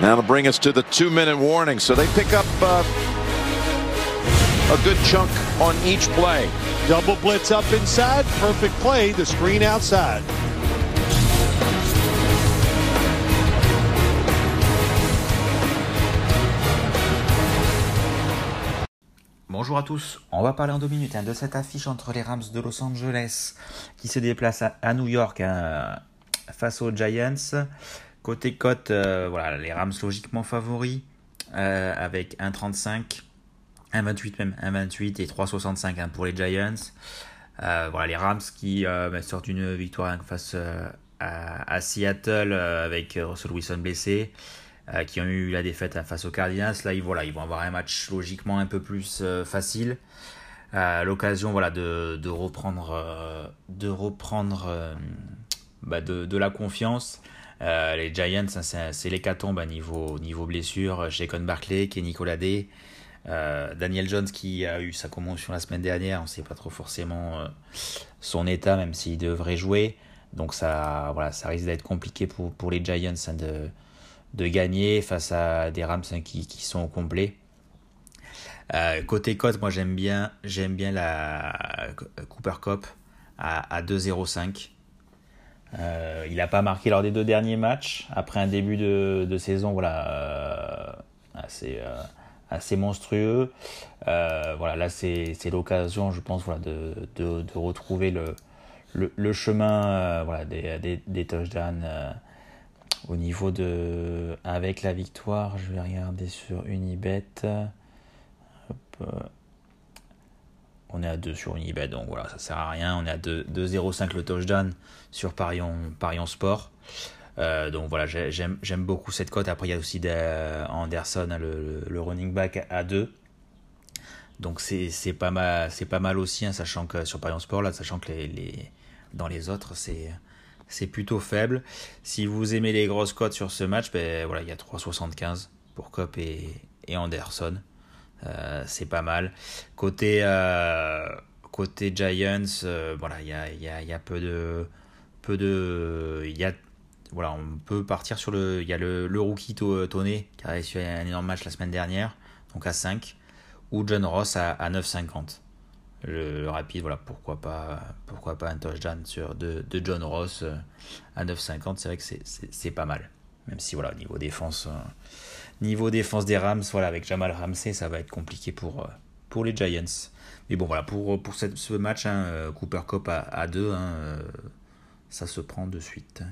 That'll bring us to the two-minute warning. So they pick up uh, a good chunk on each play. Double blitz up inside. Perfect play. The screen outside. Bonjour à tous, on va parler en deux minutes hein, de cette affiche entre les Rams de Los Angeles qui se déplacent à, New York hein, face aux Giants. Côté cote, euh, voilà, les Rams logiquement favoris euh, avec 1,35, 1,28 même, 1,28 et 3,65 hein, pour les Giants. Euh, voilà, les Rams qui bah, sortent une victoire face à, Seattle avec Russell Wilson blessé. Euh, qui ont eu la défaite face aux Cardinals. Là, ils, voilà, ils vont avoir un match logiquement un peu plus euh, facile. Euh, l'occasion voilà, de reprendre, de reprendre bah, de, de, la confiance. les Giants, hein, c'est l'hécatombe à niveau, niveau blessure. Shakon Barclay, Kenny Colade, Daniel Jones qui a eu sa commotion la semaine dernière. On ne sait pas trop forcément son état, même s'il devrait jouer. Donc ça, voilà, ça risque d'être compliqué pour, pour les Giants hein, de, de gagner face à des Rams hein, qui, qui, sont au complet. Euh, côté cote, moi j'aime bien, j'aime bien la Cooper Cup à, à 2-0-5. Euh, il n'a pas marqué lors des deux derniers matchs. Après un début de, saison voilà, euh, assez, assez monstrueux. voilà, là c'est l'occasion, je pense, voilà, de, de, retrouver le, le, chemin voilà, des, des, des touchdowns au niveau de. Avec la victoire, je vais regarder sur Unibet. On est à 2 sur Unibet, donc voilà, ça sert à rien. On est à 2,05 le touchdown sur Parion, Sport. Euh, donc voilà, j'aime beaucoup cette cote. Après, il y a aussi Anderson, le, running back à 2. Donc c'est pas, mal, pas mal aussi, hein, sachant que sur Parion Sport, sachant que dans les autres, c'est plutôt faible. Si vous aimez les grosses cotes sur ce match, ben voilà, il y a 3,75 pour Cop et Anderson. Euh, c'est pas mal. Côté, euh, côté Giants, euh, voilà, il y a, y, y a, peu de. Peu de y a, voilà, on peut partir sur le. Il y a le, le rookie Tonné qui a réussi un énorme match la semaine dernière, donc à 5, ou John Ross à, à 9,50 le, rapide, voilà, pourquoi pas, pourquoi pas un touchdown sur, de, de John Ross à 9,50, c'est vrai que c'est pas mal. Même si, voilà, niveau défense, niveau défense des Rams, voilà, avec Jamal Ramsey, ça va être compliqué pour, euh, les Giants. Mais bon, voilà, pour, ce match, hein, Cooper Cup à, à 2, hein, ça se prend de suite.